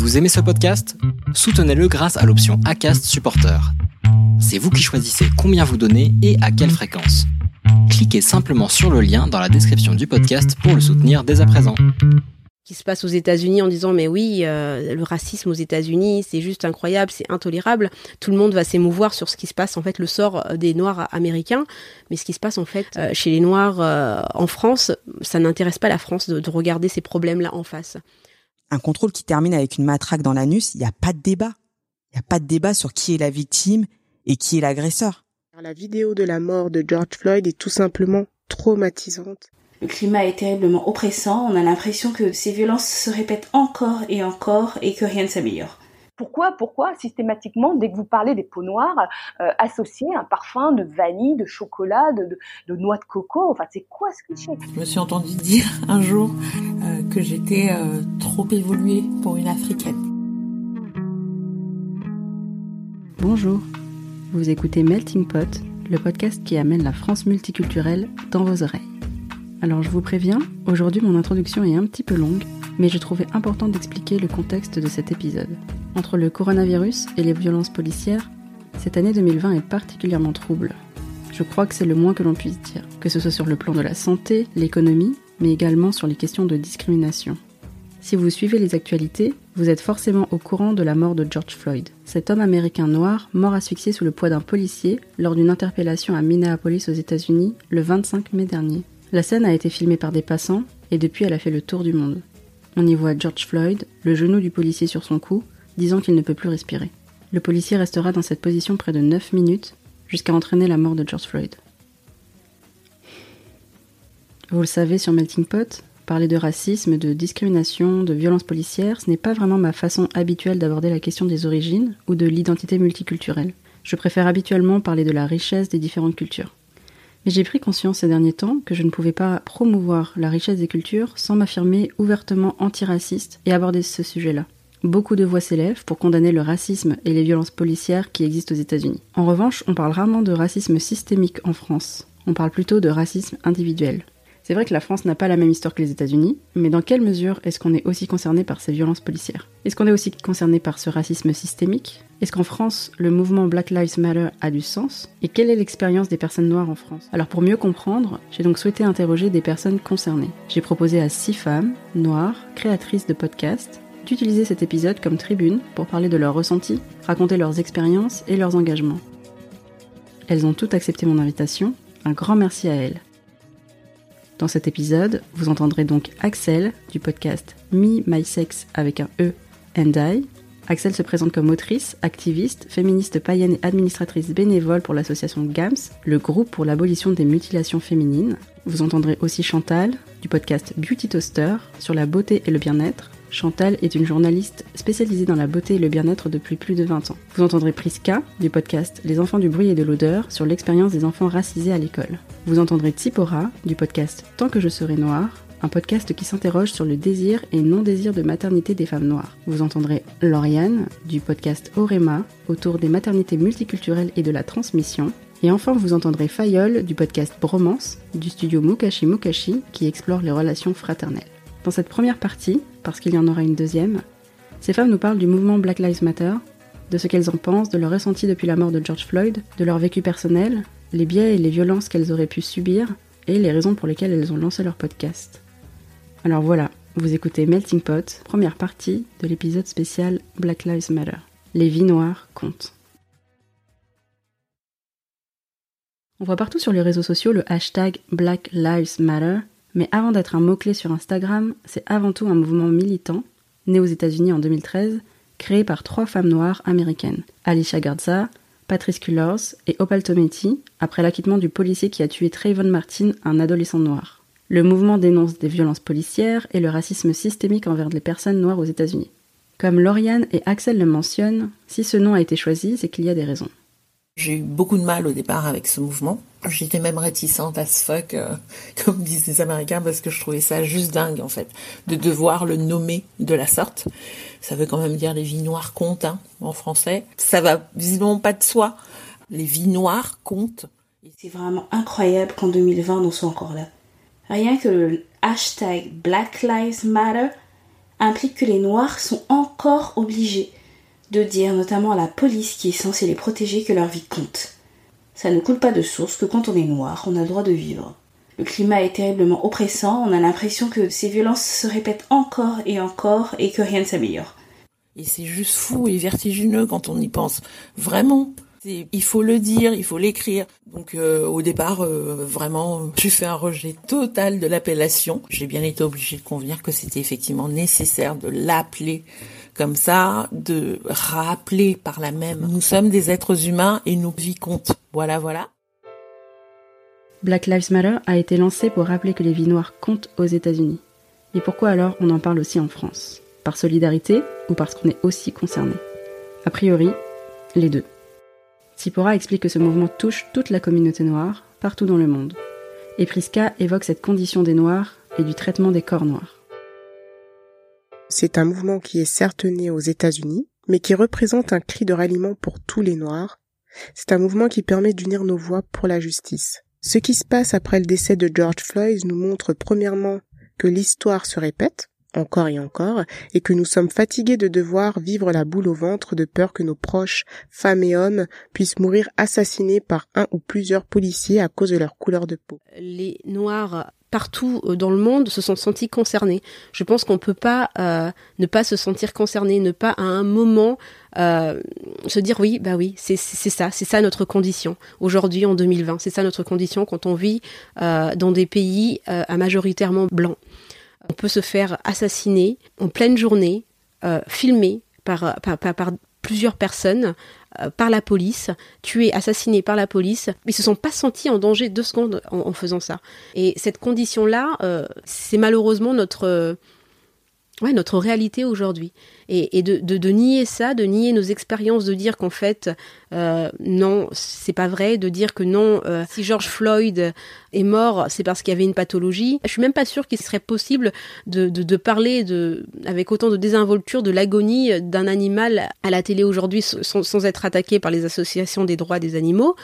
Vous aimez ce podcast? Soutenez-le grâce à l'option ACAST Supporter. C'est vous qui choisissez combien vous donnez et à quelle fréquence. Cliquez simplement sur le lien dans la description du podcast pour le soutenir dès à présent. Qui se passe aux États-Unis en disant mais oui, euh, le racisme aux États-Unis, c'est juste incroyable, c'est intolérable. Tout le monde va s'émouvoir sur ce qui se passe en fait, le sort des Noirs américains, mais ce qui se passe en fait euh, chez les Noirs euh, en France, ça n'intéresse pas la France de, de regarder ces problèmes-là en face un contrôle qui termine avec une matraque dans l'anus, il n'y a pas de débat. Il n'y a pas de débat sur qui est la victime et qui est l'agresseur. La vidéo de la mort de George Floyd est tout simplement traumatisante. Le climat est terriblement oppressant, on a l'impression que ces violences se répètent encore et encore et que rien ne s'améliore. Pourquoi, pourquoi systématiquement, dès que vous parlez des peaux noires, euh, associer un parfum de vanille, de chocolat, de, de, noix de coco? Enfin, c'est quoi ce cliché? Je me suis entendu dire un jour euh, que j'étais euh, trop évoluée pour une africaine. Bonjour, vous écoutez Melting Pot, le podcast qui amène la France multiculturelle dans vos oreilles. Alors je vous préviens, aujourd'hui mon introduction est un petit peu longue, mais je trouvais important d'expliquer le contexte de cet épisode. Entre le coronavirus et les violences policières, cette année 2020 est particulièrement trouble. Je crois que c'est le moins que l'on puisse dire, que ce soit sur le plan de la santé, l'économie, mais également sur les questions de discrimination. Si vous suivez les actualités, vous êtes forcément au courant de la mort de George Floyd, cet homme américain noir mort asphyxié sous le poids d'un policier lors d'une interpellation à Minneapolis aux États-Unis le 25 mai dernier. La scène a été filmée par des passants et depuis elle a fait le tour du monde. On y voit George Floyd, le genou du policier sur son cou, disant qu'il ne peut plus respirer. Le policier restera dans cette position près de 9 minutes, jusqu'à entraîner la mort de George Floyd. Vous le savez sur Melting Pot, parler de racisme, de discrimination, de violence policière, ce n'est pas vraiment ma façon habituelle d'aborder la question des origines ou de l'identité multiculturelle. Je préfère habituellement parler de la richesse des différentes cultures. Mais j'ai pris conscience ces derniers temps que je ne pouvais pas promouvoir la richesse des cultures sans m'affirmer ouvertement antiraciste et aborder ce sujet-là. Beaucoup de voix s'élèvent pour condamner le racisme et les violences policières qui existent aux États-Unis. En revanche, on parle rarement de racisme systémique en France. On parle plutôt de racisme individuel. C'est vrai que la France n'a pas la même histoire que les États-Unis, mais dans quelle mesure est-ce qu'on est aussi concerné par ces violences policières? Est-ce qu'on est aussi concerné par ce racisme systémique? Est-ce qu'en France, le mouvement Black Lives Matter a du sens Et quelle est l'expérience des personnes noires en France? Alors pour mieux comprendre, j'ai donc souhaité interroger des personnes concernées. J'ai proposé à six femmes, noires, créatrices de podcasts, d'utiliser cet épisode comme tribune pour parler de leurs ressentis, raconter leurs expériences et leurs engagements. Elles ont toutes accepté mon invitation, un grand merci à elles. Dans cet épisode, vous entendrez donc Axel du podcast Me, My Sex avec un E and I. Axel se présente comme autrice, activiste, féministe païenne et administratrice bénévole pour l'association GAMS, le groupe pour l'abolition des mutilations féminines. Vous entendrez aussi Chantal du podcast Beauty Toaster sur la beauté et le bien-être, Chantal est une journaliste spécialisée dans la beauté et le bien-être depuis plus de 20 ans. Vous entendrez Priska du podcast Les enfants du bruit et de l'odeur sur l'expérience des enfants racisés à l'école. Vous entendrez Tipora du podcast Tant que je serai noire, un podcast qui s'interroge sur le désir et non-désir de maternité des femmes noires. Vous entendrez Lauriane du podcast Orema autour des maternités multiculturelles et de la transmission. Et enfin, vous entendrez Fayol du podcast Bromance du studio Mukashi Mukashi qui explore les relations fraternelles. Dans cette première partie, parce qu'il y en aura une deuxième, ces femmes nous parlent du mouvement Black Lives Matter, de ce qu'elles en pensent, de leur ressenti depuis la mort de George Floyd, de leur vécu personnel, les biais et les violences qu'elles auraient pu subir, et les raisons pour lesquelles elles ont lancé leur podcast. Alors voilà, vous écoutez Melting Pot, première partie de l'épisode spécial Black Lives Matter. Les vies noires comptent. On voit partout sur les réseaux sociaux le hashtag Black Lives Matter mais avant d'être un mot-clé sur Instagram, c'est avant tout un mouvement militant, né aux États-Unis en 2013, créé par trois femmes noires américaines, Alicia Garza, Patrice Cullors et Opal Tometi, après l'acquittement du policier qui a tué Trayvon Martin, un adolescent noir. Le mouvement dénonce des violences policières et le racisme systémique envers les personnes noires aux États-Unis. Comme Lauriane et Axel le mentionnent, si ce nom a été choisi, c'est qu'il y a des raisons. J'ai eu beaucoup de mal au départ avec ce mouvement. J'étais même réticente à ce fuck, euh, comme disent les Américains, parce que je trouvais ça juste dingue, en fait, de devoir le nommer de la sorte. Ça veut quand même dire les vies noires comptent, hein, en français. Ça va visiblement pas de soi. Les vies noires comptent. C'est vraiment incroyable qu'en 2020, on soit encore là. Rien que le hashtag Black Lives Matter implique que les Noirs sont encore obligés de dire, notamment à la police qui est censée les protéger, que leur vie compte. Ça ne coule pas de source que quand on est noir, on a le droit de vivre. Le climat est terriblement oppressant, on a l'impression que ces violences se répètent encore et encore et que rien ne s'améliore. Et c'est juste fou et vertigineux quand on y pense. Vraiment. Il faut le dire, il faut l'écrire. Donc euh, au départ, euh, vraiment, j'ai fait un rejet total de l'appellation. J'ai bien été obligée de convenir que c'était effectivement nécessaire de l'appeler comme ça, de rappeler par la même. Nous sommes des êtres humains et nos vies comptent. Voilà, voilà. Black Lives Matter a été lancé pour rappeler que les vies noires comptent aux États-Unis. Et pourquoi alors on en parle aussi en France? Par solidarité ou parce qu'on est aussi concerné? A priori, les deux. Sipora explique que ce mouvement touche toute la communauté noire, partout dans le monde. Et Priska évoque cette condition des Noirs et du traitement des corps noirs. C'est un mouvement qui est certes né aux États-Unis, mais qui représente un cri de ralliement pour tous les Noirs. C'est un mouvement qui permet d'unir nos voix pour la justice. Ce qui se passe après le décès de George Floyd nous montre premièrement que l'histoire se répète, encore et encore, et que nous sommes fatigués de devoir vivre la boule au ventre de peur que nos proches, femmes et hommes, puissent mourir assassinés par un ou plusieurs policiers à cause de leur couleur de peau. Les Noirs partout euh, dans le monde se sont sentis concernés. Je pense qu'on peut pas euh, ne pas se sentir concerné, ne pas à un moment euh, se dire oui, bah oui, c'est ça, c'est ça notre condition aujourd'hui en 2020, c'est ça notre condition quand on vit dans des pays à majoritairement blancs. On peut se faire assassiner en pleine journée, euh, filmé par, par, plusieurs personnes, euh, par la police, tué, assassiné par la police. Ils se sont pas sentis en danger deux secondes en, faisant ça. Et cette condition-là, euh, c'est malheureusement notre ouais, notre réalité aujourd'hui. Et, et de, de, nier ça, de nier nos expériences, de dire qu'en fait, euh, non, c'est pas vrai, de dire que non, euh, si George Floyd est mort, c'est parce qu'il y avait une pathologie. Je suis même pas sûre qu'il serait possible de, de, de, parler de, avec autant de désinvolture de l'agonie d'un animal à la télé aujourd'hui sans, sans, être attaqué par les associations des droits des animaux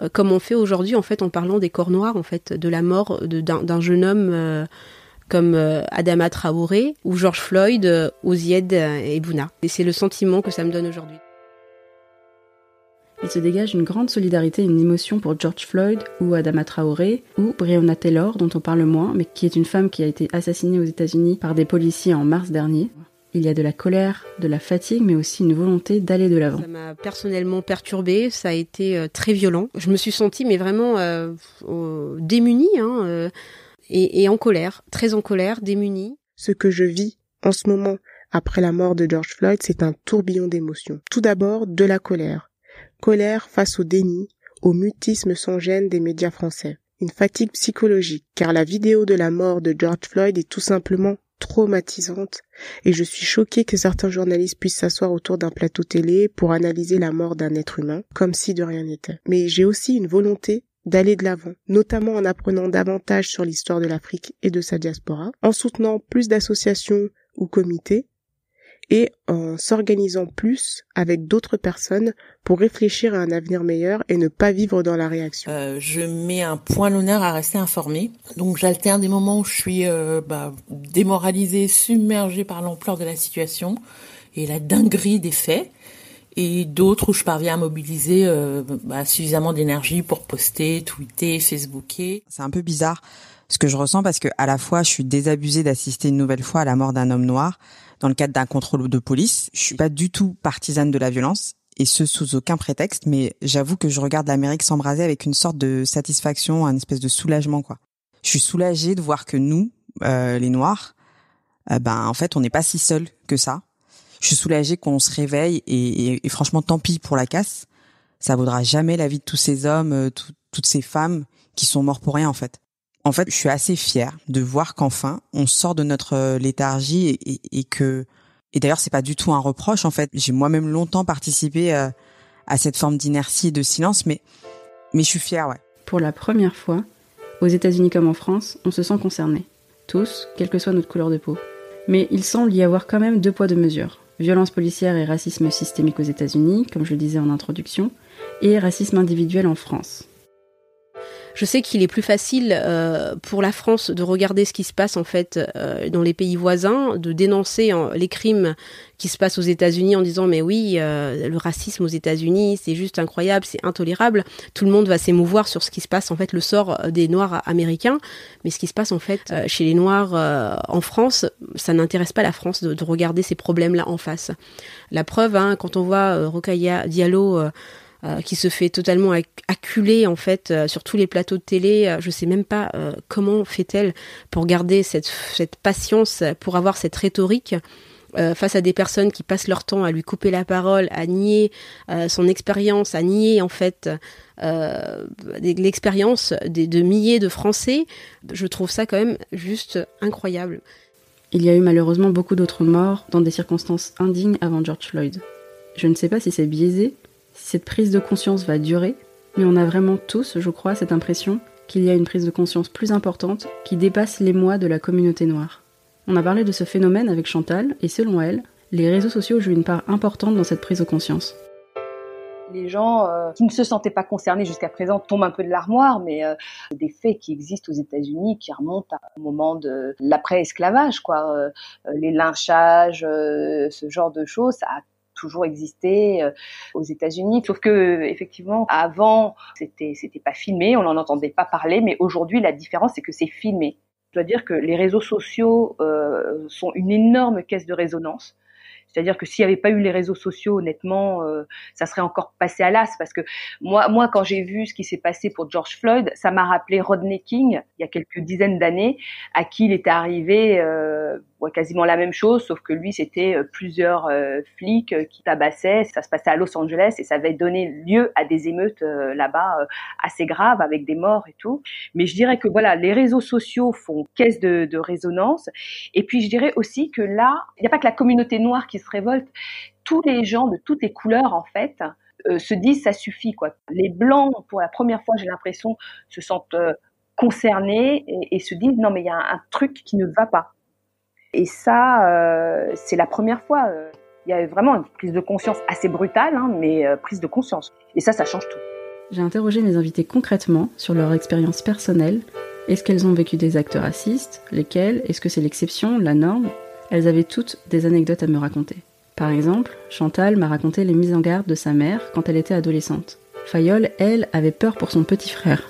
euh, comme on fait aujourd'hui en fait en parlant des corps noirs en fait de la mort d'un jeune homme euh, comme euh, Adama Traoré ou George Floyd, euh, Ozied et Bouna. Et c'est le sentiment que ça me donne aujourd'hui. Il se dégage une grande solidarité et une émotion pour George Floyd ou Adama Traoré ou Breonna Taylor, dont on parle moins, mais qui est une femme qui a été assassinée aux États-Unis par des policiers en mars dernier. Il y a de la colère, de la fatigue, mais aussi une volonté d'aller de l'avant. Ça m'a personnellement perturbée, ça a été euh, très violent. Je me suis sentie mais vraiment euh, démunie. Hein, et, en colère, très en colère, démunie. Ce que je vis en ce moment après la mort de George Floyd, c'est un tourbillon d'émotions. Tout d'abord, de la colère. Colère face au déni, au mutisme sans gêne des médias français. Une fatigue psychologique, car la vidéo de la mort de George Floyd est tout simplement traumatisante, et je suis choquée que certains journalistes puissent s'asseoir autour d'un plateau télé pour analyser la mort d'un être humain, comme si de rien n'était. Mais j'ai aussi une volonté d'aller de l'avant, notamment en apprenant davantage sur l'histoire de l'Afrique et de sa diaspora, en soutenant plus d'associations ou comités, et en s'organisant plus avec d'autres personnes pour réfléchir à un avenir meilleur et ne pas vivre dans la réaction. Euh, je mets un point l'honneur à rester informé. Donc j'alterne des moments où je suis euh, bah, démoralisée, submergée par l'ampleur de la situation et la dinguerie des faits et d'autres où je parviens à mobiliser euh, bah, suffisamment d'énergie pour poster, tweeter, facebooker. C'est un peu bizarre ce que je ressens parce que à la fois je suis désabusée d'assister une nouvelle fois à la mort d'un homme noir dans le cadre d'un contrôle de police. Je suis pas du tout partisane de la violence et ce sous aucun prétexte, mais j'avoue que je regarde l'Amérique s'embraser avec une sorte de satisfaction, un espèce de soulagement quoi. Je suis soulagée de voir que nous, euh, les Noirs, euh, ben en fait on n'est pas si seuls que ça je suis soulagée qu'on se réveille et, franchement tant pis pour la casse. Ça vaudra jamais la vie de tous ces hommes, euh, toutes ces femmes qui sont morts pour rien en fait. En fait, je suis assez fière de voir qu'enfin on sort de notre euh, léthargie et, que et d'ailleurs c'est pas du tout un reproche en fait. J'ai moi-même longtemps participé euh, à cette forme d'inertie et de silence, mais mais je suis fière, ouais. Pour la première fois, aux États-Unis comme en France, on se sent concerné, tous, quelle que soit notre couleur de peau. Mais il semble y avoir quand même deux poids deux mesures violence policière et racisme systémique aux États-Unis, comme je le disais en introduction, et racisme individuel en France. Je sais qu'il est plus facile euh, pour la France de regarder ce qui se passe en fait euh, dans les pays voisins, de dénoncer les crimes qui se passent aux États-Unis en disant mais oui, euh, le racisme aux États-Unis, c'est juste incroyable, c'est intolérable. Tout le monde va s'émouvoir sur ce qui se passe en fait le sort des Noirs américains, mais ce qui se passe en fait chez les Noirs en France, ça n'intéresse pas la France de, de regarder ces problèmes-là en face. La preuve, hein, quand on voit Rokhaya Diallo euh, qui se fait totalement acculer en fait euh, sur tous les plateaux de télé. Euh, je sais même pas comment fait-elle pour garder cette, patience, pour avoir cette rhétorique. face à des personnes qui passent leur temps à lui couper la parole, à nier son expérience, à nier en fait l'expérience de, milliers de Français, je trouve ça quand même juste incroyable. Il y a eu malheureusement beaucoup d'autres morts dans des circonstances indignes avant George Floyd. Je ne sais pas si c'est biaisé, cette prise de conscience va durer, mais on a vraiment tous, je crois, cette impression qu'il y a une prise de conscience plus importante qui dépasse les mois de la communauté noire. On a parlé de ce phénomène avec Chantal, et selon elle, les réseaux sociaux jouent une part importante dans cette prise de conscience. Les gens euh, qui ne se sentaient pas concernés jusqu'à présent tombent un peu de l'armoire, mais euh, des faits qui existent aux États-Unis qui remontent au moment de l'après-esclavage, quoi, euh, les lynchages, ce genre de choses, ça a toujours existé euh, aux États-Unis. Sauf que effectivement, avant, c'était c'était pas filmé, on n'en entendait pas parler, mais aujourd'hui, la différence, c'est que c'est filmé. Je dois dire que les réseaux sociaux euh, sont une énorme caisse de résonance. C'est-à-dire que s'il n'y avait pas eu les réseaux sociaux, honnêtement, euh, ça serait encore passé à l'as. Parce que moi, moi, quand j'ai vu ce qui s'est passé pour George Floyd, ça m'a rappelé Rodney King il y a quelques dizaines d'années, à qui il était arrivé euh, quasiment la même chose, sauf que lui, c'était euh, plusieurs euh, flics euh, qui tabassaient. Ça se passait à Los Angeles et ça avait donné lieu à des émeutes là-bas assez graves avec des morts et tout. Mais je dirais que voilà, les réseaux sociaux font caisse de, de résonance. Et puis je dirais aussi que là, il n'y a pas que la communauté noire qui se révolte. Tous les gens de toutes les couleurs, en fait, se disent ça suffit quoi. Les blancs, pour la première fois, j'ai l'impression, se sentent concernés et, se disent non mais il y a un, truc qui ne va pas. Et ça, euh, c'est la première fois. Euh, il y a vraiment une prise de conscience assez brutale, hein, mais euh, prise de conscience. Et ça, ça change tout. J'ai interrogé mes invités concrètement sur leur expérience personnelle. Est-ce qu'elles ont vécu des actes racistes? Lesquels? Est-ce que c'est l'exception, la norme? Elles avaient toutes des anecdotes à me raconter. Par exemple, Chantal m'a raconté les mises en garde de sa mère quand elle était adolescente. Fayol, elle, avait peur pour son petit frère.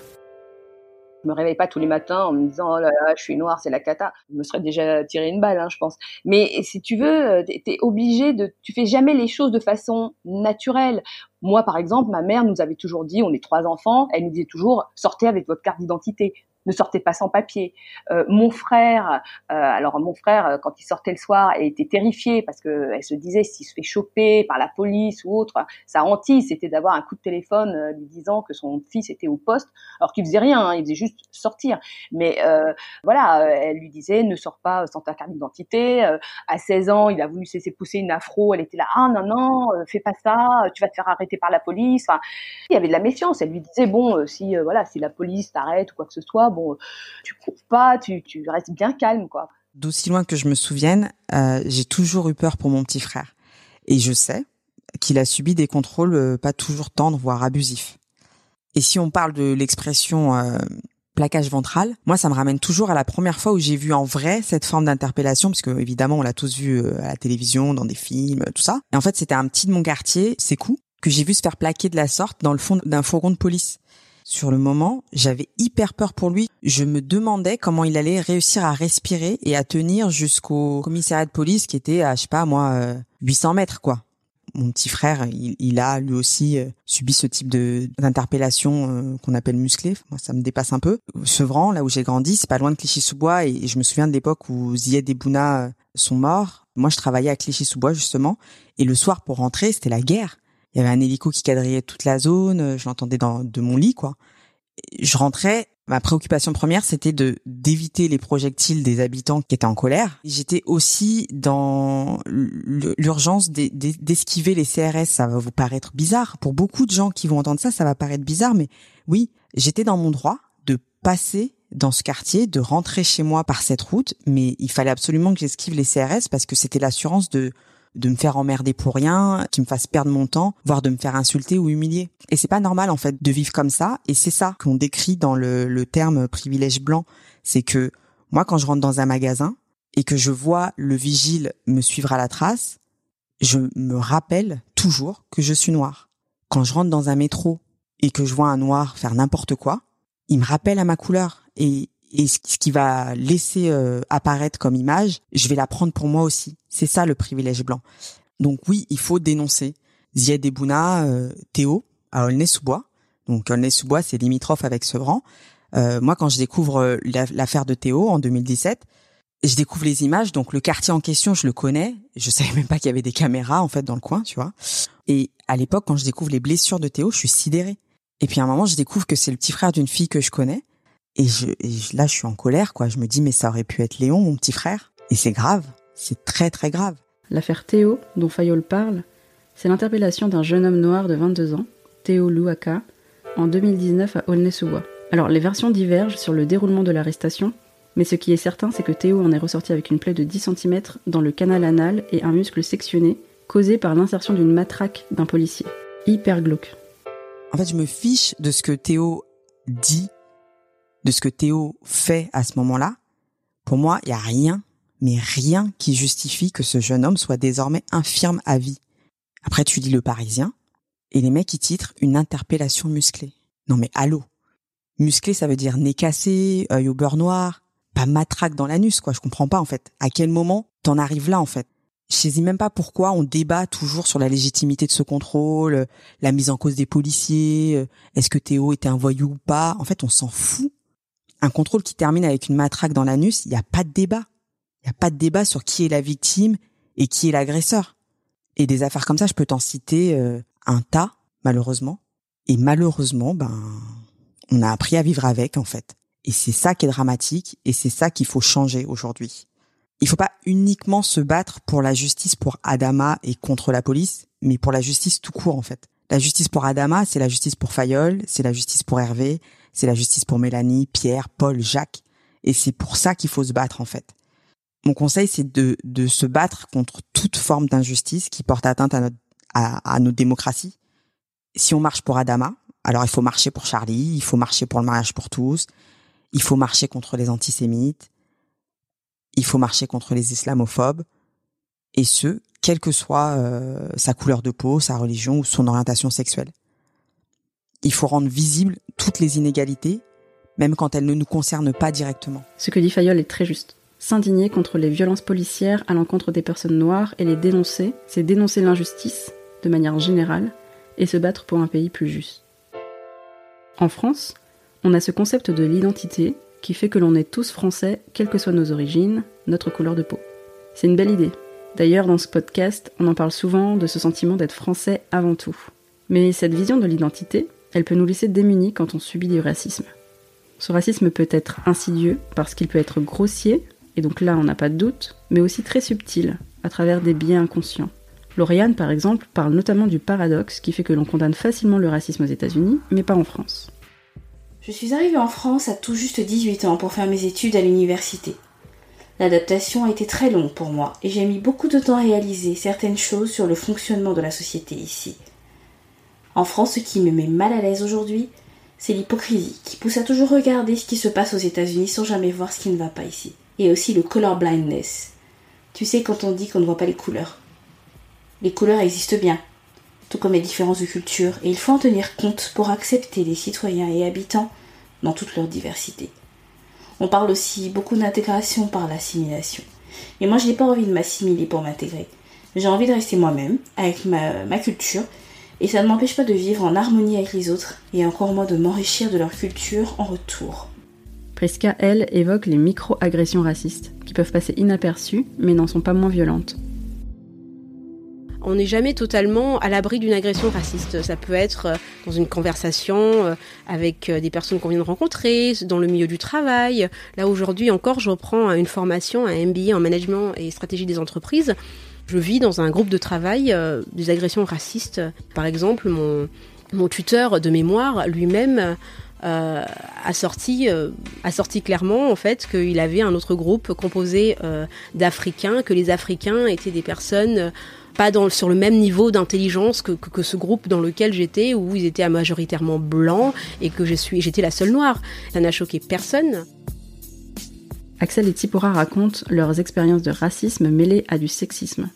Je me réveille pas tous les matins en me disant oh là là, je suis noire, c'est la cata. Je me serais déjà tiré une balle, hein, je pense. Mais si tu veux, tu es obligé de, tu fais jamais les choses de façon naturelle. Moi, par exemple, ma mère nous avait toujours dit, on est trois enfants, elle nous disait toujours, sortez avec votre carte d'identité ne sortez pas sans papier. Euh, mon frère, euh, alors mon frère, euh, quand il sortait le soir, elle était terrifiée parce que elle se disait s'il se fait choper par la police ou autre, sa hantise c'était d'avoir un coup de téléphone euh, lui disant que son fils était au poste, alors qu'il faisait rien, hein, il faisait juste sortir. Mais euh, voilà, elle lui disait ne sors pas sans ta carte d'identité. à 16 ans, il a voulu cesser pousser une afro, elle était là ah non non, fais pas ça, tu vas te faire arrêter par la police. Enfin, il y avait de la méfiance. Elle lui disait bon si voilà si la police t'arrête ou quoi que ce soit bon, tu cours pas, tu, tu restes bien calme, quoi. D'aussi loin que je me souvienne, euh, j'ai toujours eu peur pour mon petit frère. Et je sais qu'il a subi des contrôles euh, pas toujours tendres, voire abusifs. Et si on parle de l'expression euh, plaquage ventral, moi ça me ramène toujours à la première fois où j'ai vu en vrai cette forme d'interpellation, parce évidemment on l'a tous vu à la télévision, dans des films, tout ça. Et en fait c'était un petit de mon quartier, c'est cool, que j'ai vu se faire plaquer de la sorte dans le fond d'un fourgon de police. Sur le moment, j'avais hyper peur pour lui. Je me demandais comment il allait réussir à respirer et à tenir jusqu'au commissariat de police qui était à, je sais pas, moi, 800 euh, mètres, quoi. Mon petit frère, il, a lui aussi euh, subi ce type de d'interpellation euh, qu'on appelle musclé. Moi, ça me dépasse un peu. Sevran, là où j'ai grandi, c'est pas loin de Clichy-sous-Bois et, je me souviens de l'époque où Zied et Bouna sont morts. Moi, je travaillais à Clichy-sous-Bois justement, et le soir pour rentrer, c'était la guerre il y avait un hélico qui quadrillait toute la zone, euh, je l'entendais dans de mon lit quoi. Je rentrais, ma préoccupation première c'était de d'éviter les projectiles des habitants qui étaient en colère. J'étais aussi dans l'urgence d'esquiver les CRS, ça va vous paraître bizarre pour beaucoup de gens qui vont entendre ça, ça va paraître bizarre mais oui, j'étais dans mon droit de passer dans ce quartier, de rentrer chez moi par cette route, mais il fallait absolument que j'esquive les CRS parce que c'était l'assurance de de me faire emmerder pour rien, qui me fasse perdre mon temps, voire de me faire insulter ou humilier. Et c'est pas normal en fait de vivre comme ça. Et c'est ça qu'on décrit dans le, le terme privilège blanc, c'est que moi quand je rentre dans un magasin et que je vois le vigile me suivre à la trace, je me rappelle toujours que je suis noir. Quand je rentre dans un métro et que je vois un noir faire n'importe quoi, il me rappelle à ma couleur et, et ce qui va laisser euh, apparaître comme image, je vais la prendre pour moi aussi. C'est ça le privilège blanc. Donc oui, il faut dénoncer. Zied Ebouna, euh, Théo, à Aulnay-sous-Bois. Donc Aulnay-sous-Bois, c'est limitrophe avec Sevran. Euh, moi, quand je découvre euh, l'affaire de Théo en 2017, je découvre les images. Donc le quartier en question, je le connais. Je savais même pas qu'il y avait des caméras en fait dans le coin, tu vois. Et à l'époque, quand je découvre les blessures de Théo, je suis sidérée. Et puis à un moment, je découvre que c'est le petit frère d'une fille que je connais. Et, je, là, je suis en colère, quoi. Je me dis, mais ça aurait pu être Léon, mon petit frère. Et c'est grave. C'est très, très grave. L'affaire Théo, dont Fayol parle, c'est l'interpellation d'un jeune homme noir de 22 ans, Théo Louaka, en 2019 à Aulnay-sous-Bois. Alors, les versions divergent sur le déroulement de l'arrestation, mais ce qui est certain, c'est que Théo en est ressorti avec une plaie de 10 cm dans le canal anal et un muscle sectionné, causé par l'insertion d'une matraque d'un policier. Hyper glauque. En fait, je me fiche de ce que Théo dit, de ce que Théo fait à ce moment-là. Pour moi, il n'y a rien, mais rien qui justifie que ce jeune homme soit désormais infirme à vie. Après, tu lis le Parisien, et les mecs, ils titrent une interpellation musclée. Non mais allô? Musclé, ça veut dire nez cassé, œil au beurre noir, pas matraque dans l'anus, quoi. Je comprends pas, en fait. À quel moment t'en arrives là, en fait? Je sais même pas pourquoi on débat toujours sur la légitimité de ce contrôle, la mise en cause des policiers, euh, est-ce que Théo était un voyou ou pas? En fait, on s'en fout. Un contrôle qui termine avec une matraque dans l'anus, il n'y a pas de débat. Il n'y a pas de débat sur qui est la victime et qui est l'agresseur. Et des affaires comme ça, je peux t'en citer euh, un tas, malheureusement. Et malheureusement, ben, on a appris à vivre avec, en fait. Et c'est ça qui est dramatique et c'est ça qu'il faut changer aujourd'hui. Il faut pas uniquement se battre pour la justice pour Adama et contre la police, mais pour la justice tout court en fait. La justice pour Adama, c'est la justice pour Fayol, c'est la justice pour Hervé, c'est la justice pour Mélanie, Pierre, Paul, Jacques. Et c'est pour ça qu'il faut se battre en fait. Mon conseil, c'est de, de se battre contre toute forme d'injustice qui porte atteinte à notre, à, à démocratie. Si on marche pour Adama, alors il faut marcher pour Charlie, il faut marcher pour le mariage pour tous, il faut marcher contre les antisémites, il faut marcher contre les islamophobes, et ce, quelle que soit euh, sa couleur de peau, sa religion ou son orientation sexuelle. Il faut rendre visibles toutes les inégalités, même quand elles ne nous concernent pas directement. Ce que dit Fayol est très juste. S'indigner contre les violences policières à l'encontre des personnes noires et les dénoncer, c'est dénoncer l'injustice de manière générale et se battre pour un pays plus juste. En France, on a ce concept de l'identité qui fait que l'on est tous français, quelles que soient nos origines, notre couleur de peau. C'est une belle idée. D'ailleurs, dans ce podcast, on en parle souvent de ce sentiment d'être français avant tout. Mais cette vision de l'identité, elle peut nous laisser démunis quand on subit du racisme. Ce racisme peut être insidieux parce qu'il peut être grossier, et donc là on n'a pas de doute, mais aussi très subtil, à travers des biais inconscients. Lauriane, par exemple, parle notamment du paradoxe qui fait que l'on condamne facilement le racisme aux États-Unis, mais pas en France. Je suis arrivée en France à tout juste 18 ans pour faire mes études à l'université. L'adaptation a été très longue pour moi et j'ai mis beaucoup de temps à réaliser certaines choses sur le fonctionnement de la société ici. En France, ce qui me met mal à l'aise aujourd'hui, c'est l'hypocrisie qui pousse à toujours regarder ce qui se passe aux États-Unis sans jamais voir ce qui ne va pas ici. Et aussi le color blindness. Tu sais quand on dit qu'on ne voit pas les couleurs. Les couleurs existent bien, tout comme les différences de culture, et il faut en tenir compte pour accepter les citoyens et habitants dans toute leur diversité. On parle aussi beaucoup d'intégration par l'assimilation. Mais moi, je n'ai pas envie de m'assimiler pour m'intégrer. J'ai envie de rester moi-même, avec ma, ma culture, et ça ne m'empêche pas de vivre en harmonie avec les autres, et encore moins de m'enrichir de leur culture en retour. Prisca, elle, évoque les micro-agressions racistes, qui peuvent passer inaperçues, mais n'en sont pas moins violentes on n'est jamais totalement à l'abri d'une agression raciste. Ça peut être euh, dans une conversation euh, avec euh, des personnes qu'on vient de rencontrer, dans le milieu du travail. Là aujourd'hui encore, je reprends une formation, un MBA en management et stratégie des entreprises. Je vis dans un groupe de travail des agressions racistes. Par exemple, mon, mon tuteur de mémoire lui-même euh, a sorti a sorti clairement en fait qu'il avait un autre groupe composé d'Africains, que les Africains étaient des personnes pas dans, sur le même niveau d'intelligence que, que, ce groupe dans lequel j'étais, où ils étaient majoritairement blancs et que je suis, j'étais la seule noire. Ça n'a choqué personne. Axel et Tipora racontent leurs expériences de racisme mêlées à du sexisme.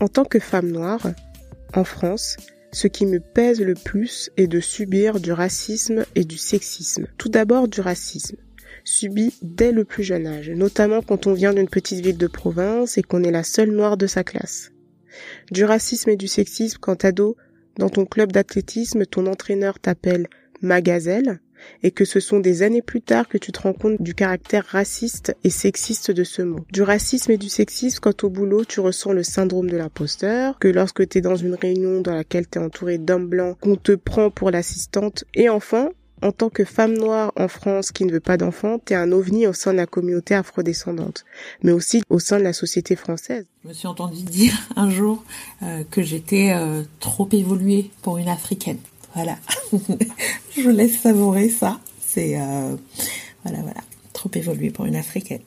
En tant que femme noire, en France, ce qui me pèse le plus est de subir du racisme et du sexisme. Tout d'abord du racisme, subi dès le plus jeune âge, notamment quand on vient d'une petite ville de province et qu'on est la seule noire de sa classe. Du racisme et du sexisme quand ado, dans ton club d'athlétisme, ton entraîneur t'appelle Magazelle et que ce sont des années plus tard que tu te rends compte du caractère raciste et sexiste de ce mot. Du racisme et du sexisme quand au boulot tu ressens le syndrome de l'imposteur, que lorsque tu es dans une réunion dans laquelle tu es entouré d'hommes blancs, qu'on te prend pour l'assistante, et enfin, en tant que femme noire en France qui ne veut pas d'enfants, t'es un ovni au sein de la communauté afrodescendante, mais aussi au sein de la société française. Je me suis entendu dire un jour euh, que j'étais euh, trop évoluée pour une africaine. Voilà. je vous laisse savourer ça. C'est euh, voilà, voilà, trop évolué pour une africaine.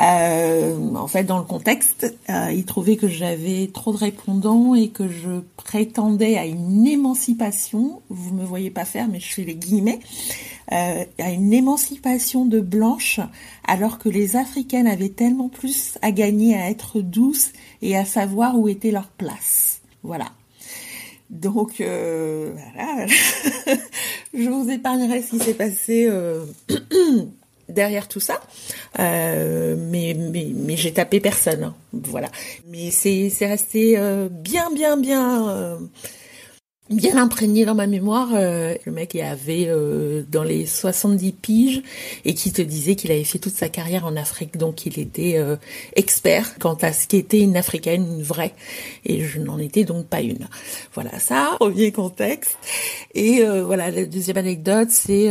Euh, en fait, dans le contexte, euh, il trouvait que j'avais trop de répondants et que je prétendais à une émancipation. Vous me voyez pas faire, mais je fais les guillemets. à une émancipation de blanches, alors que les africaines avaient tellement plus à gagner à être douces et à savoir où était leur place. Voilà. Donc euh, voilà, je vous épargnerai ce qui s'est passé euh, derrière tout ça, euh, mais mais, mais j'ai tapé personne, hein. voilà. Mais c'est c'est resté bien bien bien bien imprégné dans ma mémoire euh, le mec qui avait euh, dans les 70 piges et qui te disait qu'il avait fait toute sa carrière en Afrique. Donc il était euh, expert quant à ce qu'était une africaine une vraie. Et je n'en étais donc pas une. Voilà ça premier contexte. Et voilà la deuxième anecdote c'est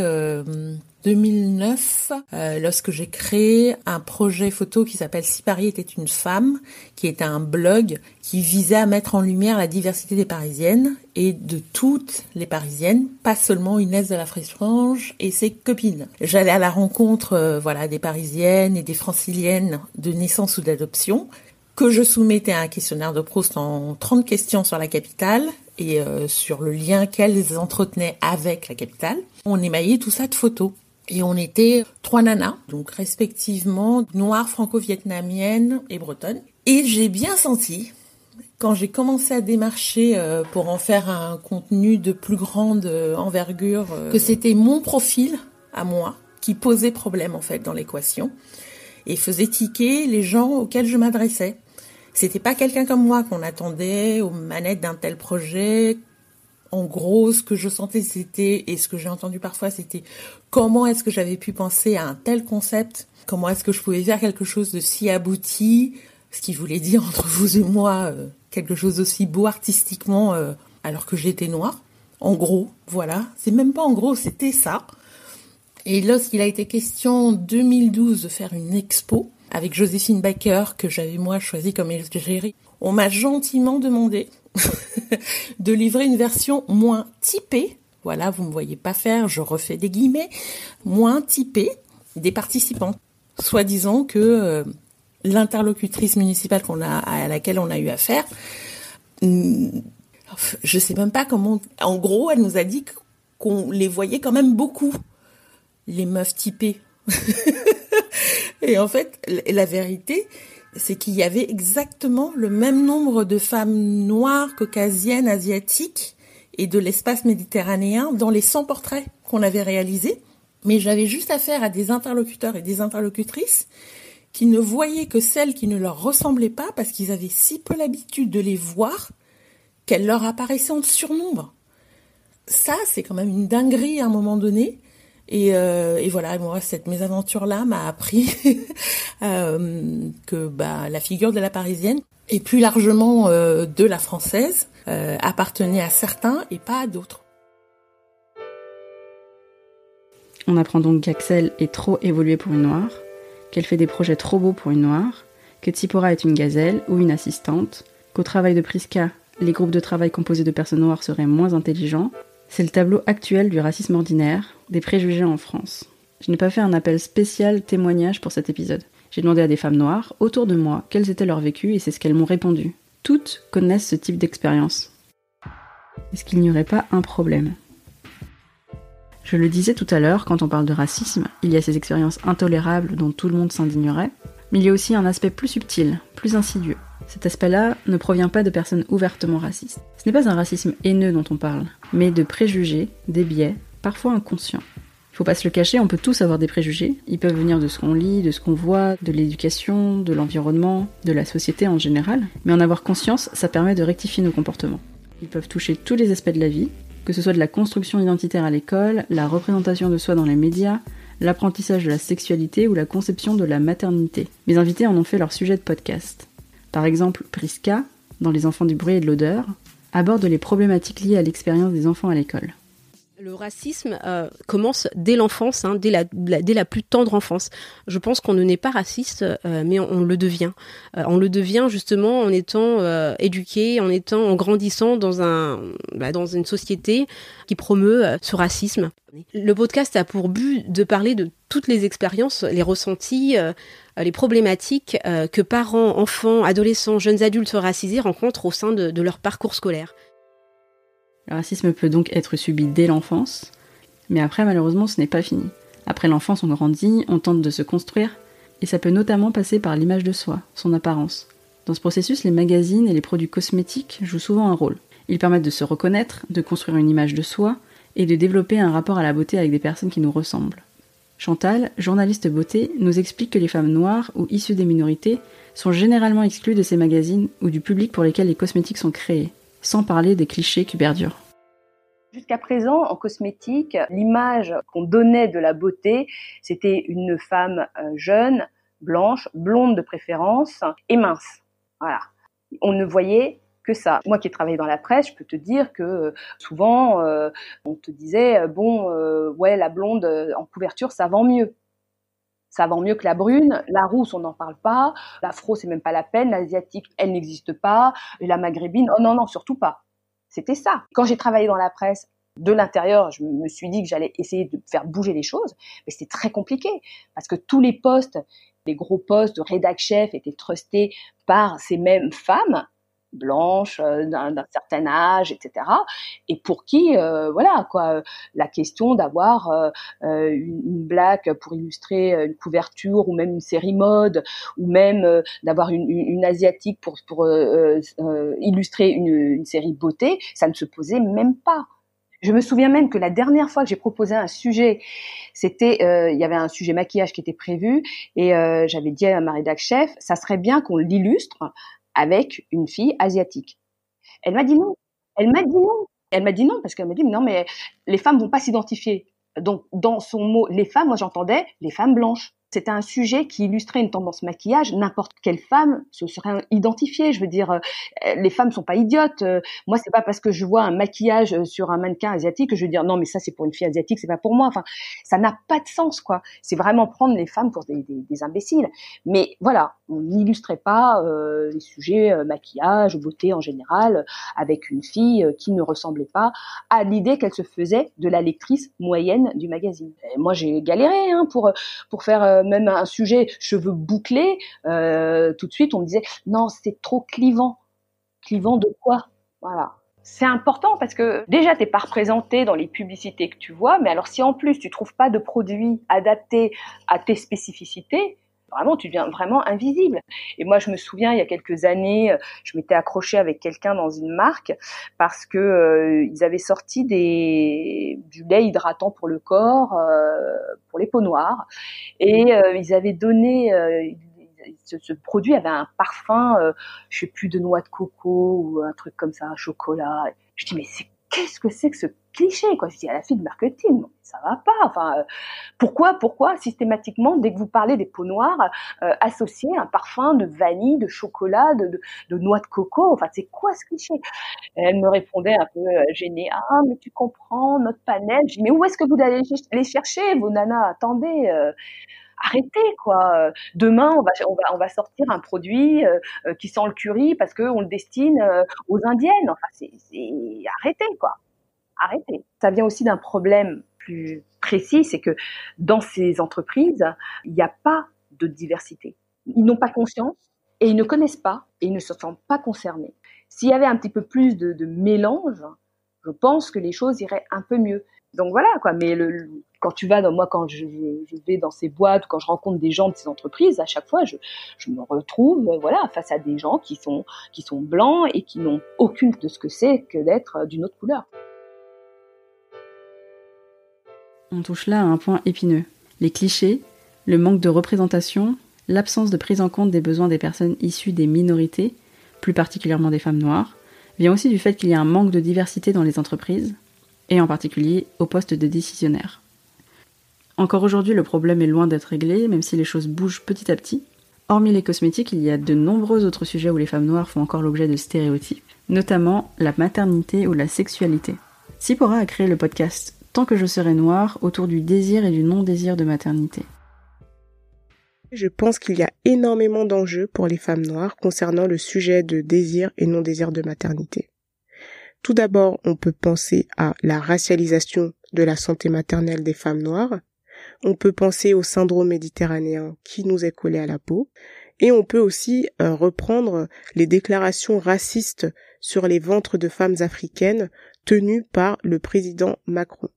2009, euh, lorsque j'ai créé un projet photo qui s'appelle Si Paris était une femme, qui était un blog qui visait à mettre en lumière la diversité des Parisiennes et de toutes les Parisiennes, pas seulement Inès de la Fréchange et ses copines. J'allais à la rencontre, euh, voilà, des Parisiennes et des Franciliennes de naissance ou d'adoption que je soumettais à un questionnaire de Proust en 30 questions sur la capitale et euh, sur le lien qu'elles entretenaient avec la capitale. On émaillait tout ça de photos. Et on était trois nanas, donc respectivement noires, franco-vietnamiennes et bretonnes. Et j'ai bien senti, quand j'ai commencé à démarcher euh, pour en faire un contenu de plus grande euh, envergure, euh, que c'était mon profil à moi qui posait problème en fait dans l'équation et faisait tiquer les gens auxquels je m'adressais. C'était pas quelqu'un comme moi qu'on attendait aux manettes d'un tel projet, en gros, ce que je sentais, c'était, et ce que j'ai entendu parfois, c'était comment est-ce que j'avais pu penser à un tel concept, comment est-ce que je pouvais faire quelque chose de si abouti, ce qui voulait dire entre vous et moi euh, quelque chose d'aussi beau artistiquement, euh, alors que j'étais noire. En gros, voilà, c'est même pas en gros, c'était ça. Et lorsqu'il a été question en 2012 de faire une expo avec Joséphine Baker, que j'avais moi choisi comme égérie, on m'a gentiment demandé de livrer une version moins typée, voilà, vous me voyez pas faire, je refais des guillemets, moins typée des participants. Soit disant que euh, l'interlocutrice municipale qu'on a, à laquelle on a eu affaire, hmm, je sais même pas comment, en gros, elle nous a dit qu'on les voyait quand même beaucoup, les meufs typées. Et en fait, la vérité, c'est qu'il y avait exactement le même nombre de femmes noires, caucasiennes, asiatiques et de l'espace méditerranéen dans les 100 portraits qu'on avait réalisés. Mais j'avais juste affaire à des interlocuteurs et des interlocutrices qui ne voyaient que celles qui ne leur ressemblaient pas parce qu'ils avaient si peu l'habitude de les voir qu'elles leur apparaissaient en surnombre. Ça, c'est quand même une dinguerie à un moment donné. Et, euh, et voilà, moi, cette mésaventure-là m'a appris euh, que bah, la figure de la parisienne, et plus largement euh, de la française, appartenait à certains et pas à d'autres. On apprend donc qu'Axel est trop évolué pour une noire, qu'elle fait des projets trop beaux pour une noire, que Tsipora est une gazelle ou une assistante, qu'au travail de Priska, les groupes de travail composés de personnes noires seraient moins intelligents, c'est le tableau actuel du racisme ordinaire, des préjugés en France. Je n'ai pas fait un appel spécial témoignage pour cet épisode. J'ai demandé à des femmes noires, autour de moi, quels étaient leurs vécus et c'est ce qu'elles m'ont répondu. Toutes connaissent ce type d'expérience. Est-ce qu'il n'y aurait pas un problème? Je le disais tout à l'heure, quand on parle de racisme, il y a ces expériences intolérables dont tout le monde s'indignerait, mais il y a aussi un aspect plus subtil, plus insidieux. Cet aspect-là ne provient pas de personnes ouvertement racistes. Ce n'est pas un racisme haineux dont on parle, mais de préjugés, des biais, parfois inconscients. Il faut pas se le cacher, on peut tous avoir des préjugés. Ils peuvent venir de ce qu'on lit, de ce qu'on voit, de l'éducation, de l'environnement, de la société en général. Mais en avoir conscience, ça permet de rectifier nos comportements. Ils peuvent toucher tous les aspects de la vie, que ce soit de la construction identitaire à l'école, la représentation de soi dans les médias, l'apprentissage de la sexualité ou la conception de la maternité. Mes invités en ont fait leur sujet de podcast. Par exemple, Priska, dans Les enfants du bruit et de l'odeur, aborde les problématiques liées à l'expérience des enfants à l'école. Le racisme euh, commence dès l'enfance, hein, dès, la, plus tendre enfance. Je pense qu'on ne naît pas raciste, euh, mais on, le devient. Euh, on le devient justement en étant éduqué, en étant, en grandissant dans un, bah, dans une société qui promeut ce racisme. Le podcast a pour but de parler de toutes les expériences, les ressentis, les problématiques que parents, enfants, adolescents, jeunes adultes racisés rencontrent au sein de leur parcours scolaire. Le racisme peut donc être subi dès l'enfance, mais après malheureusement ce n'est pas fini. Après l'enfance on grandit, on tente de se construire, et ça peut notamment passer par l'image de soi, son apparence. Dans ce processus, les magazines et les produits cosmétiques jouent souvent un rôle. Ils permettent de se reconnaître, de construire une image de soi, et de développer un rapport à la beauté avec des personnes qui nous ressemblent. Chantal, journaliste beauté, nous explique que les femmes noires ou issues des minorités sont généralement exclues de ces magazines ou du public pour lesquels les cosmétiques sont créés sans parler des clichés qui perdurent. Jusqu'à présent, en cosmétique, l'image qu'on donnait de la beauté, c'était une femme euh, jeune, blanche, blonde de préférence et mince. Voilà. On ne voyait que ça. Moi qui ai travaillé dans la presse, je peux te dire que euh, souvent euh, on te disait bon ouais la blonde en couverture ça vend mieux. Ça vend mieux que la brune. La rousse, on n'en parle pas. L'afro, c'est même pas la peine. L'asiatique, elle n'existe pas. Et la maghrébine, oh non, non, surtout pas. C'était ça. Quand j'ai travaillé dans la presse, de l'intérieur, je me suis dit que j'allais essayer de faire bouger les choses, mais c'était très compliqué parce que tous les postes, les gros postes de rédac chef étaient trustés par ces mêmes femmes blanche euh, d'un certain âge, etc. Et pour qui, euh, voilà, quoi, la question d'avoir euh, une, une blague pour illustrer une couverture ou même une série mode ou même d'avoir une, une, asiatique pour, pour illustrer une, une série beauté, ça ne se posait même pas. Je me souviens même que la dernière fois que j'ai proposé un sujet, c'était, euh, il y avait un sujet maquillage qui était prévu, et euh, j'avais dit à Marie Dac chef, ça serait bien qu'on l'illustre avec une fille asiatique. Elle m'a dit non. Elle m'a dit non. Elle m'a dit non parce qu'elle m'a dit non mais les femmes vont pas s'identifier. Donc dans son mot les femmes, moi j'entendais les femmes blanches. C'était un sujet qui illustrait une tendance maquillage. N'importe quelle femme se serait identifiée. Je veux dire, euh, les femmes sont pas idiotes. Euh, moi, c'est pas parce que je vois un maquillage euh, sur un mannequin asiatique que je veux dire non, mais ça c'est pour une fille asiatique, c'est pas pour moi. Enfin, ça n'a pas de sens, quoi. C'est vraiment prendre les femmes pour des, imbéciles. Mais voilà, on n'illustrait pas les sujets maquillage, beauté en général, avec une fille qui ne ressemblait pas à l'idée qu'elle se faisait de la lectrice moyenne du magazine. Moi, j'ai galéré hein, pour pour faire euh, même un sujet cheveux bouclés, euh, tout de suite on me disait non c'est trop clivant. Clivant de quoi? Voilà. C'est important parce que déjà t'es pas représenté dans les publicités que tu vois, mais alors si en plus tu trouves pas de produits adaptés à tes spécificités, Vraiment, tu deviens vraiment invisible. Et moi, je me souviens, il y a quelques années, je m'étais accrochée avec quelqu'un dans une marque parce que euh, ils avaient sorti des du lait hydratant pour le corps, euh, pour les peaux noires, et euh, ils avaient donné ce, ce, produit avait un parfum, je sais plus de noix de coco ou un truc comme ça, chocolat. Je dis mais c'est qu'est-ce que c'est que ce cliché quoi? Je dis à la fille de marketing, ça va pas. Enfin, euh, pourquoi, pourquoi systématiquement dès que vous parlez des peaux noires, euh, associer un parfum de vanille, de chocolat, de, de, noix de coco? Enfin, c'est quoi ce cliché? Elle me répondait un peu euh, gênée. Ah, mais tu comprends notre panel. Je dis mais où est-ce que vous allez les chercher, vos nanas? Attendez. Euh, arrêtez quoi. Demain, on va, on va, on va sortir un produit qui sent le curry parce qu'on le destine aux indiennes. Enfin, c'est, arrêtez quoi. Arrêtez. Ça vient aussi d'un problème plus précis, c'est que dans ces entreprises, il n'y a pas de diversité. Ils n'ont pas conscience et ils ne connaissent pas et ils ne se sentent pas concernés. S'il y avait un petit peu plus de, mélange, je pense que les choses iraient un peu mieux. Donc voilà quoi. Mais le, quand tu vas dans moi, quand je, vais dans ces boîtes, quand je rencontre des gens de ces entreprises, à chaque fois, je, me retrouve voilà face à des gens qui sont qui sont blancs et qui n'ont aucune de ce que c'est que d'être d'une autre couleur. On touche là à un point épineux. Les clichés, le manque de représentation, l'absence de prise en compte des besoins des personnes issues des minorités, plus particulièrement des femmes noires, vient aussi du fait qu'il y a un manque de diversité dans les entreprises, et en particulier au poste de décisionnaire. Encore aujourd'hui, le problème est loin d'être réglé, même si les choses bougent petit à petit. Hormis les cosmétiques, il y a de nombreux autres sujets où les femmes noires font encore l'objet de stéréotypes, notamment la maternité ou la sexualité. Sipora a créé le podcast Tant que je serai noire autour du désir et du non-désir de maternité. Je pense qu'il y a énormément d'enjeux pour les femmes noires concernant le sujet de désir et non-désir de maternité. Tout d'abord, on peut penser à la racialisation de la santé maternelle des femmes noires. On peut penser au syndrome méditerranéen qui nous est collé à la peau. Et on peut aussi euh, reprendre les déclarations racistes sur les ventres de femmes africaines tenues par le président Macron.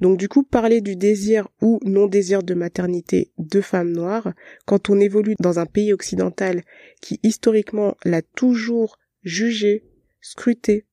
Donc du coup, parler du désir ou non-désir de maternité de femmes noires, quand on évolue dans un pays occidental qui historiquement l'a toujours jugé, scruté,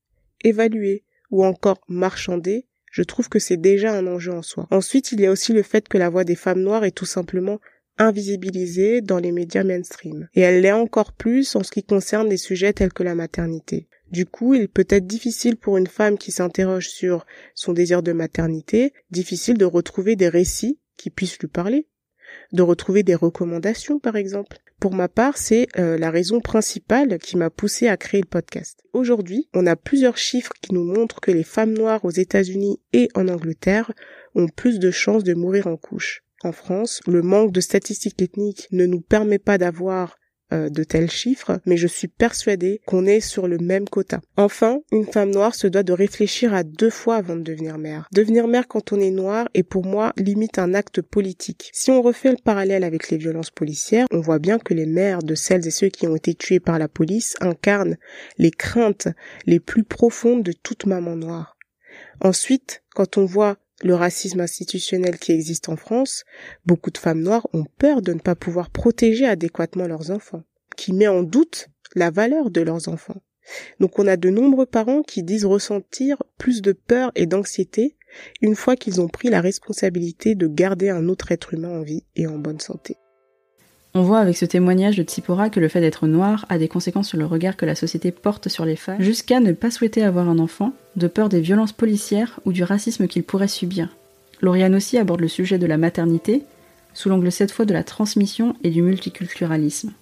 évalué ou encore marchandé, je trouve que c'est déjà un enjeu en soi. Ensuite, il y a aussi le fait que la voix des femmes noires est tout simplement invisibilisée dans les médias mainstream. Et elle l'est encore plus en ce qui concerne des sujets tels que la maternité. Du coup, il peut être difficile pour une femme qui s'interroge sur son désir de maternité, difficile de retrouver des récits qui puissent lui parler, de retrouver des recommandations par exemple. Pour ma part, c'est euh, la raison principale qui m'a poussé à créer le podcast. Aujourd'hui, on a plusieurs chiffres qui nous montrent que les femmes noires aux États-Unis et en Angleterre ont plus de chances de mourir en couche. En France, le manque de statistiques ethniques ne nous permet pas d'avoir euh, de tels chiffres, mais je suis persuadée qu'on est sur le même quota. Enfin, une femme noire se doit de réfléchir à deux fois avant de devenir mère. Devenir mère quand on est noir est pour moi limite un acte politique. Si on refait le parallèle avec les violences policières, on voit bien que les mères de celles et ceux qui ont été tués par la police incarnent les craintes les plus profondes de toute maman noire. Ensuite, quand on voit le racisme institutionnel qui existe en France, beaucoup de femmes noires ont peur de ne pas pouvoir protéger adéquatement leurs enfants, qui met en doute la valeur de leurs enfants. Donc on a de nombreux parents qui disent ressentir plus de peur et d'anxiété une fois qu'ils ont pris la responsabilité de garder un autre être humain en vie et en bonne santé. On voit avec ce témoignage de Tsipora que le fait d'être noir a des conséquences sur le regard que la société porte sur les femmes, jusqu'à ne pas souhaiter avoir un enfant, de peur des violences policières ou du racisme qu'il pourrait subir. Lauriane aussi aborde le sujet de la maternité, sous l'angle cette fois de la transmission et du multiculturalisme.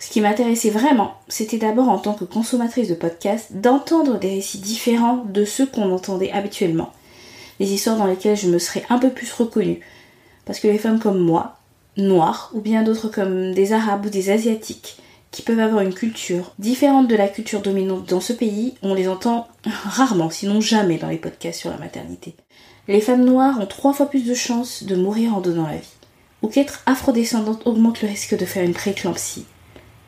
Ce qui m'intéressait vraiment, c'était d'abord en tant que consommatrice de podcasts, d'entendre des récits différents de ceux qu'on entendait habituellement. Des histoires dans lesquelles je me serais un peu plus reconnue. Parce que les femmes comme moi, noirs ou bien d'autres comme des arabes ou des asiatiques qui peuvent avoir une culture différente de la culture dominante dans ce pays, on les entend rarement, sinon jamais dans les podcasts sur la maternité. Les femmes noires ont trois fois plus de chances de mourir en donnant la vie, ou qu'être afrodescendante augmente le risque de faire une prééclampsie.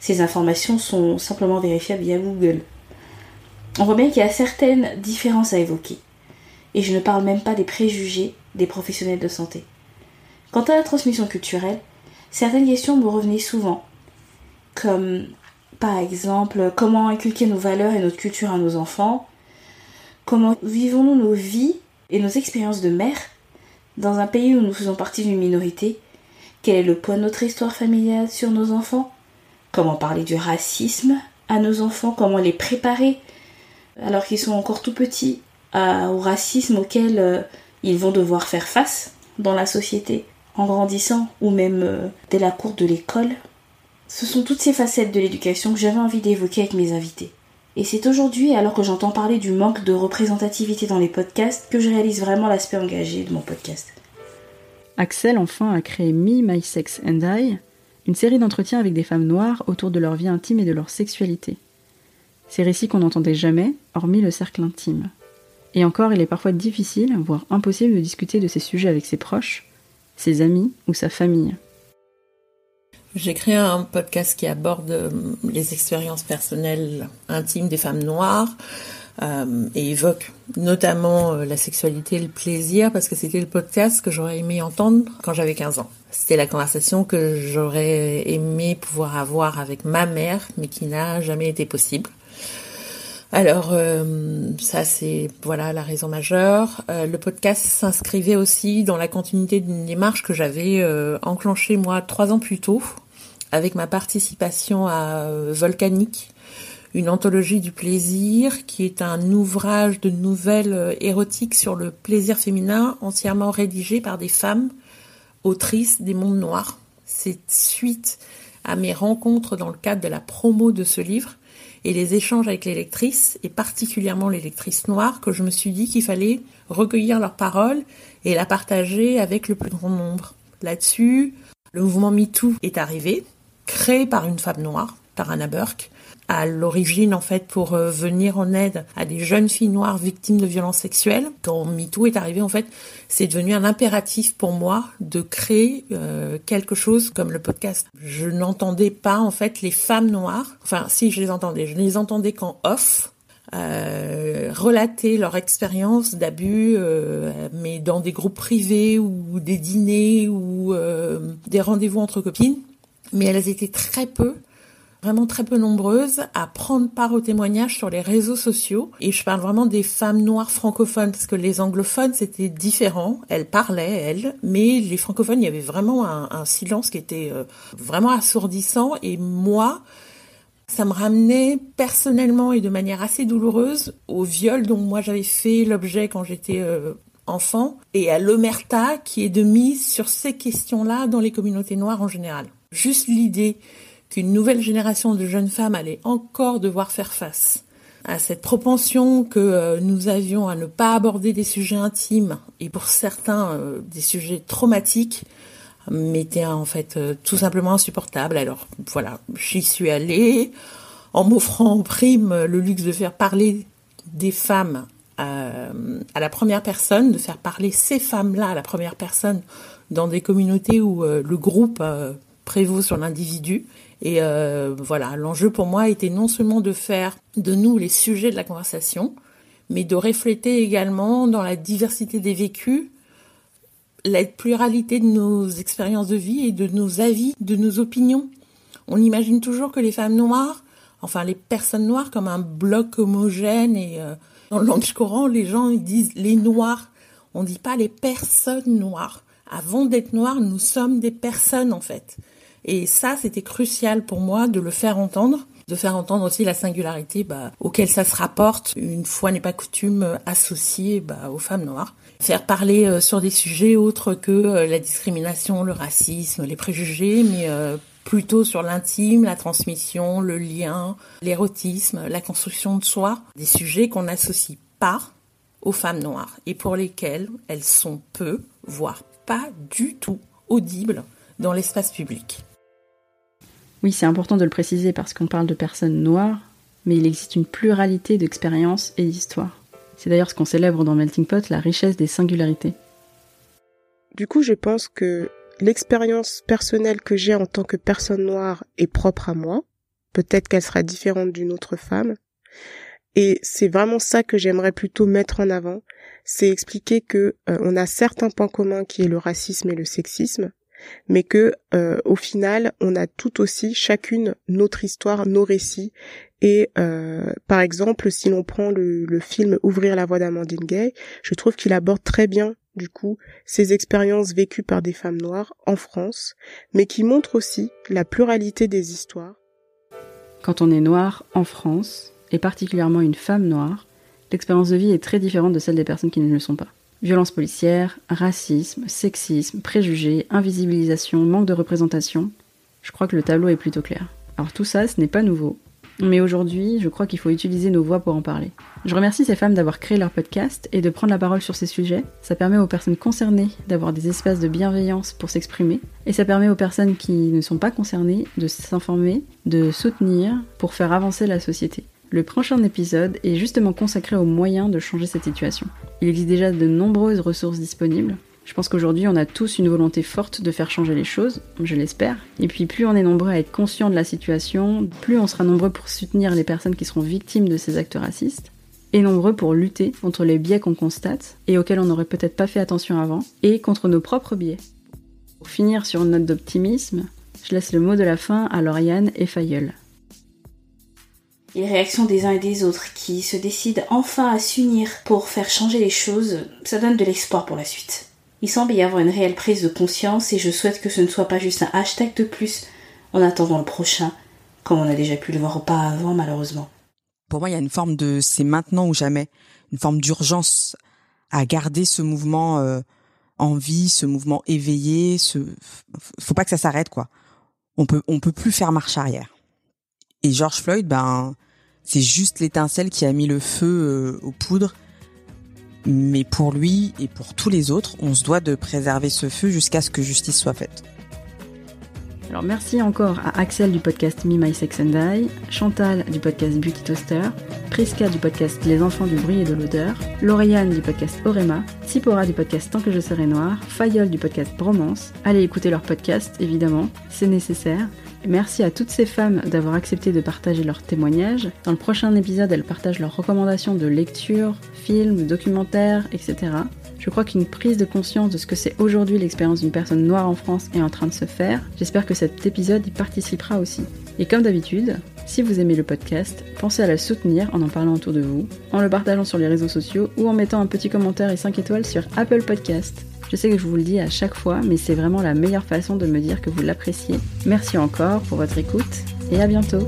Ces informations sont simplement vérifiables via Google. On voit bien qu'il y a certaines différences à évoquer. Et je ne parle même pas des préjugés des professionnels de santé. Quant à la transmission culturelle, certaines questions me revenaient souvent, comme par exemple comment inculquer nos valeurs et notre culture à nos enfants, comment vivons-nous nos vies et nos expériences de mère dans un pays où nous faisons partie d'une minorité, quel est le poids de notre histoire familiale sur nos enfants, comment parler du racisme à nos enfants, comment les préparer alors qu'ils sont encore tout petits au racisme auquel euh, ils vont devoir faire face dans la société? En grandissant ou même euh, dès la cour de l'école. Ce sont toutes ces facettes de l'éducation que j'avais envie d'évoquer avec mes invités. Et c'est aujourd'hui, alors que j'entends parler du manque de représentativité dans les podcasts, que je réalise vraiment l'aspect engagé de mon podcast. Axel enfin a créé Me, My Sex and I, une série d'entretiens avec des femmes noires autour de leur vie intime et de leur sexualité. Ces récits qu'on n'entendait jamais, hormis le cercle intime. Et encore, il est parfois difficile, voire impossible de discuter de ces sujets avec ses proches, ses amis ou sa famille. J'ai créé un podcast qui aborde euh, les expériences personnelles intimes des femmes noires euh, et évoque notamment euh, la sexualité et le plaisir parce que c'était le podcast que j'aurais aimé entendre quand j'avais 15 ans. C'était la conversation que j'aurais aimé pouvoir avoir avec ma mère mais qui n'a jamais été possible. Alors euh, ça c'est voilà la raison majeure. Euh, le podcast s'inscrivait aussi dans la continuité d'une démarche que j'avais euh, enclenchée moi trois ans plus tôt avec ma participation à Volcanique, une anthologie du plaisir qui est un ouvrage de nouvelles érotiques sur le plaisir féminin entièrement rédigé par des femmes autrices des mondes noirs. C'est suite à mes rencontres dans le cadre de la promo de ce livre et les échanges avec les lectrices, et particulièrement les lectrices noires, que je me suis dit qu'il fallait recueillir leurs paroles et la partager avec le plus grand nombre. Là-dessus, le mouvement MeToo est arrivé, créé par une femme noire, par Anna Burke, à l'origine en fait pour euh, venir en aide à des jeunes filles noires victimes de violences sexuelles. Quand MeToo est arrivé en fait, c'est devenu un impératif pour moi de créer euh, quelque chose comme le podcast. Je n'entendais pas en fait les femmes noires, enfin si je les entendais, je les entendais qu'en off. Euh, relater leur expérience d'abus, euh, mais dans des groupes privés ou des dîners ou des rendez-vous entre copines. Mais elles étaient très peu vraiment très peu nombreuses à prendre part au témoignage sur les réseaux sociaux. Et je parle vraiment des femmes noires francophones, parce que les anglophones, c'était différent. Elles parlaient, elles, mais les francophones, il y avait vraiment un, silence qui était euh, vraiment assourdissant. Et moi, ça me ramenait personnellement et de manière assez douloureuse au viol dont moi j'avais fait l'objet quand j'étais euh, enfant et à l'omerta qui est de mise sur ces questions-là dans les communautés noires en général. Juste l'idée qu'une nouvelle génération de jeunes femmes allait encore devoir faire face à cette propension que euh, nous avions à ne pas aborder des sujets intimes et pour certains euh, des sujets traumatiques m'était en fait euh, tout simplement insupportable. Alors voilà, j'y suis allée en m'offrant en prime le luxe de faire parler des femmes à la première personne, de faire parler ces femmes-là à la première personne dans des communautés où le groupe prévaut sur l'individu et euh, voilà, l'enjeu pour moi était non seulement de faire de nous les sujets de la conversation, mais de refléter également dans la diversité des vécus la pluralité de nos expériences de vie et de nos avis, de nos opinions. On imagine toujours que les femmes noires, enfin les personnes noires, comme un bloc homogène et euh, dans le langage courant, les gens disent les noirs. On ne dit pas les personnes noires. Avant d'être noirs, nous sommes des personnes en fait. Et ça, c'était crucial pour moi de le faire entendre de faire entendre aussi la singularité bah, auquel ça se rapporte, une fois n'est pas coutume, associée bah, aux femmes noires. Faire parler euh, sur des sujets autres que euh, la discrimination, le racisme, les préjugés, mais euh, plutôt sur l'intime, la transmission, le lien, l'érotisme, la construction de soi, des sujets qu'on n'associe pas aux femmes noires et pour lesquels elles sont peu, voire pas du tout audibles dans l'espace public. Oui, c'est important de le préciser parce qu'on parle de personnes noires, mais il existe une pluralité d'expériences et d'histoires. C'est d'ailleurs ce qu'on célèbre dans Melting Pot, la richesse des singularités. Du coup, je pense que l'expérience personnelle que j'ai en tant que personne noire est propre à moi. Peut-être qu'elle sera différente d'une autre femme. Et c'est vraiment ça que j'aimerais plutôt mettre en avant, c'est expliquer que euh, on a certains points communs qui est le racisme et le sexisme, mais que euh, au final on a tout aussi chacune notre histoire, nos récits et euh, par exemple si l'on prend le, le, film Ouvrir la voie d'Amandine Gay, je trouve qu'il aborde très bien du coup ces expériences vécues par des femmes noires en France, mais qui montre aussi la pluralité des histoires. Quand on est noir en France, et particulièrement une femme noire, l'expérience de vie est très différente de celle des personnes qui ne le sont pas. Violence policière, racisme, sexisme, préjugés, invisibilisation, manque de représentation. Je crois que le tableau est plutôt clair. Alors tout ça, ce n'est pas nouveau. Mais aujourd'hui, je crois qu'il faut utiliser nos voix pour en parler. Je remercie ces femmes d'avoir créé leur podcast et de prendre la parole sur ces sujets. Ça permet aux personnes concernées d'avoir des espaces de bienveillance pour s'exprimer. Et ça permet aux personnes qui ne sont pas concernées de s'informer, de soutenir pour faire avancer la société. Le prochain épisode est justement consacré aux moyens de changer cette situation. Il existe déjà de nombreuses ressources disponibles. Je pense qu'aujourd'hui, on a tous une volonté forte de faire changer les choses, je l'espère. Et puis, plus on est nombreux à être conscients de la situation, plus on sera nombreux pour soutenir les personnes qui seront victimes de ces actes racistes, et nombreux pour lutter contre les biais qu'on constate et auxquels on n'aurait peut-être pas fait attention avant, et contre nos propres biais. Pour finir sur une note d'optimisme, je laisse le mot de la fin à Lauriane et Fayeul. Les réactions des uns et des autres qui se décident enfin à s'unir pour faire changer les choses, ça donne de l'espoir pour la suite. Il semble y avoir une réelle prise de conscience et je souhaite que ce ne soit pas juste un hashtag de plus en attendant le prochain, comme on a déjà pu le voir auparavant malheureusement. Pour moi, il y a une forme de c'est maintenant ou jamais, une forme d'urgence à garder ce mouvement euh, en vie, ce mouvement éveillé. Ce... Faut pas que ça s'arrête quoi. On peut on peut plus faire marche arrière. Et George Floyd, ben c'est juste l'étincelle qui a mis le feu euh, aux poudres mais pour lui et pour tous les autres, on se doit de préserver ce feu jusqu'à ce que justice soit faite. Alors merci encore à Axel du podcast Me My Sex and I, Chantal du podcast Beauty Toaster, Priska du podcast Les enfants du bruit et de l'odeur, Lauriane du podcast Orema, Sipora du podcast Tant que je serai noir, Fayol du podcast Bromance. Allez écouter leur podcast évidemment, c'est nécessaire. Merci à toutes ces femmes d'avoir accepté de partager leurs témoignages. Dans le prochain épisode, elles partagent leurs recommandations de lecture, films, documentaires, etc. Je crois qu'une prise de conscience de ce que c'est aujourd'hui l'expérience d'une personne noire en France est en train de se faire. J'espère que cet épisode y participera aussi. Et comme d'habitude, si vous aimez le podcast, pensez à le soutenir en en parlant autour de vous, en le partageant sur les réseaux sociaux ou en mettant un petit commentaire et 5 étoiles sur Apple Podcast. Je sais que je vous le dis à chaque fois, mais c'est vraiment la meilleure façon de me dire que vous l'appréciez. Merci encore pour votre écoute et à bientôt.